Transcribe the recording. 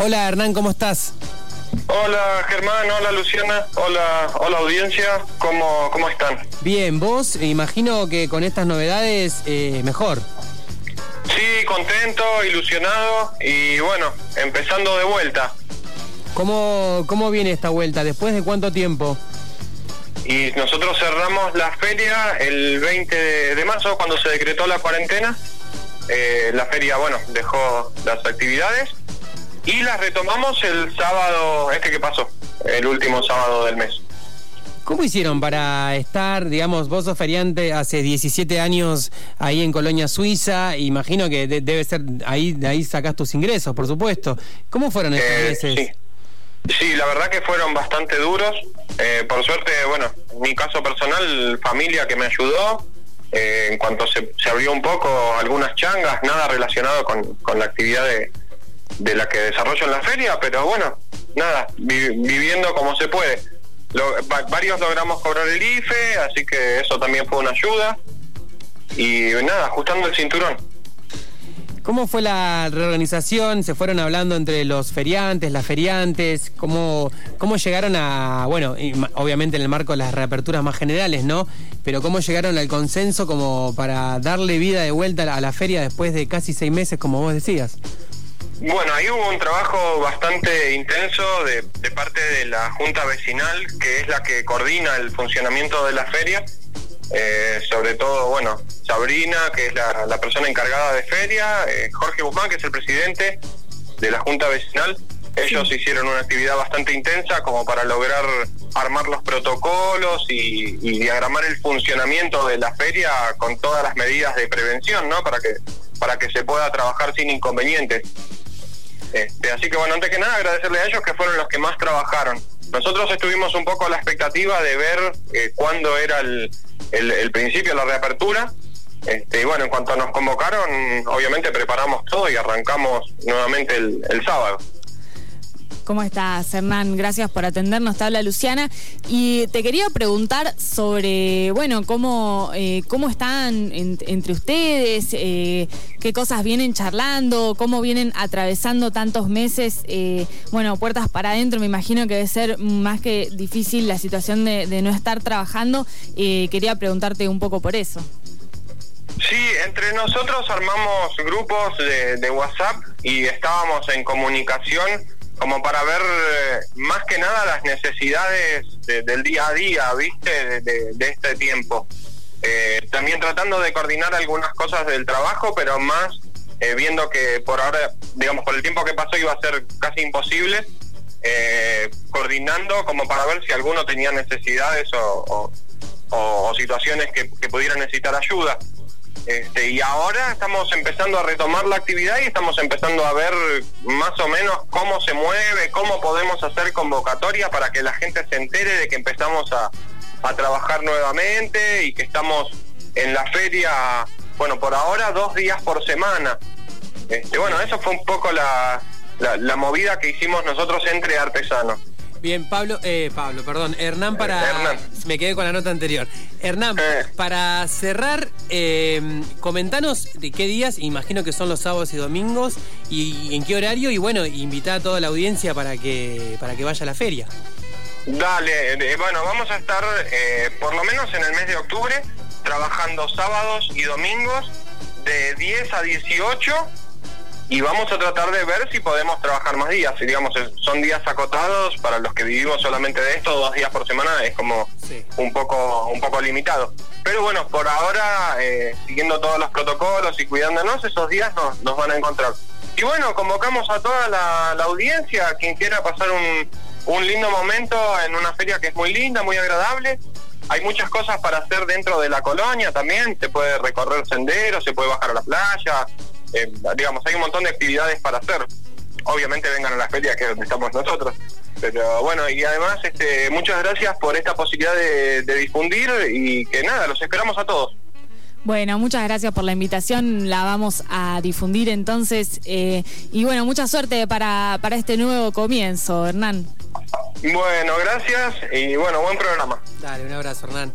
Hola Hernán, ¿cómo estás? Hola Germán, hola Luciana, hola, hola audiencia, ¿cómo, cómo están? Bien, vos imagino que con estas novedades eh, mejor. Sí, contento, ilusionado y bueno, empezando de vuelta. ¿Cómo, cómo viene esta vuelta? ¿Después de cuánto tiempo? Y nosotros cerramos la feria el 20 de marzo cuando se decretó la cuarentena. Eh, la feria, bueno, dejó las actividades y las retomamos el sábado, este que pasó, el último sábado del mes. ¿Cómo hicieron para estar, digamos, vos sos feriante hace 17 años ahí en Colonia Suiza? Imagino que debe ser, ahí de ahí sacás tus ingresos, por supuesto. ¿Cómo fueron estos Eh, meses? sí. Sí, la verdad que fueron bastante duros. Eh, por suerte, bueno, en mi caso personal, familia que me ayudó. Eh, en cuanto se, se abrió un poco algunas changas, nada relacionado con, con la actividad de, de la que desarrollo en la feria, pero bueno, nada, vi- viviendo como se puede. Lo- va- varios logramos cobrar el IFE, así que eso también fue una ayuda. Y nada, ajustando el cinturón. ¿Cómo fue la reorganización? ¿Se fueron hablando entre los feriantes, las feriantes? ¿Cómo, cómo llegaron a, bueno, obviamente en el marco de las reaperturas más generales, ¿no? Pero cómo llegaron al consenso como para darle vida de vuelta a la feria después de casi seis meses, como vos decías? Bueno, ahí hubo un trabajo bastante intenso de, de parte de la Junta Vecinal, que es la que coordina el funcionamiento de la feria. Eh, sobre todo, bueno, Sabrina, que es la, la persona encargada de feria, eh, Jorge Guzmán, que es el presidente de la Junta Vecinal. Ellos hicieron una actividad bastante intensa como para lograr armar los protocolos y, y diagramar el funcionamiento de la feria con todas las medidas de prevención, ¿no? Para que para que se pueda trabajar sin inconvenientes. Este, así que bueno, antes que nada agradecerle a ellos que fueron los que más trabajaron. Nosotros estuvimos un poco a la expectativa de ver eh, cuándo era el, el, principio, la reapertura. Este, y bueno, en cuanto nos convocaron, obviamente preparamos todo y arrancamos nuevamente el, el sábado. ¿Cómo estás, Hernán? Gracias por atendernos. Te habla Luciana. Y te quería preguntar sobre, bueno, cómo, eh, cómo están en- entre ustedes, eh, qué cosas vienen charlando, cómo vienen atravesando tantos meses, eh, bueno, puertas para adentro. Me imagino que debe ser más que difícil la situación de, no estar trabajando. Eh, quería preguntarte un poco por eso. Sí, entre nosotros armamos grupos de WhatsApp y estábamos en comunicación como para ver eh, más que nada las necesidades de- del día a día, ¿viste? De, este tiempo. Eh, también tratando de coordinar algunas cosas del trabajo, pero más eh, viendo que por ahora, digamos, por el tiempo que pasó iba a ser casi imposible, eh, coordinando como para ver si alguno tenía necesidades o situaciones que, que pudieran necesitar ayuda. Este, y ahora estamos empezando a retomar la actividad y estamos empezando a ver más o menos cómo se mueve, cómo podemos hacer convocatoria para que la gente se entere de que empezamos a, a trabajar nuevamente y que estamos en la feria, bueno, por ahora dos días por semana. Este, bueno, eso fue un poco la, la, la movida que hicimos nosotros entre artesanos. Bien, Pablo, eh, Pablo, perdón, Hernán para... Eh, Hernán. Me quedé con la nota anterior. Hernán, Eh. para cerrar, eh, comentanos de qué días, imagino que son los sábados y domingos, y, en qué horario, y bueno, invita a toda la audiencia para que, para que vaya a la feria. Dale, bueno, vamos a estar eh, por lo menos en el mes de octubre trabajando sábados y domingos de 10 a 18 y vamos a tratar de ver si podemos trabajar más días. Si digamos son días acotados para los que vivimos solamente de esto, dos días por semana es como Sí. un poco un poco limitado. Pero bueno, por ahora eh, siguiendo todos los protocolos y cuidándonos, esos días nos, nos van a encontrar. Y bueno, convocamos a toda la, la audiencia, quien quiera pasar un, un lindo momento en una feria que es muy linda, muy agradable. Hay muchas cosas para hacer dentro de la colonia también, se puede recorrer senderos, se puede bajar a la playa, eh, digamos, hay un montón de actividades para hacer. Obviamente vengan a la feria que es donde estamos nosotros. Pero bueno, y además este, muchas gracias por esta posibilidad de, de difundir y que nada, los esperamos a todos. Bueno, muchas gracias por la invitación, la vamos a difundir entonces. eh, y bueno, mucha suerte para, para este nuevo comienzo, Hernán. Bueno, gracias y bueno, buen programa. Dale, un abrazo, Hernán.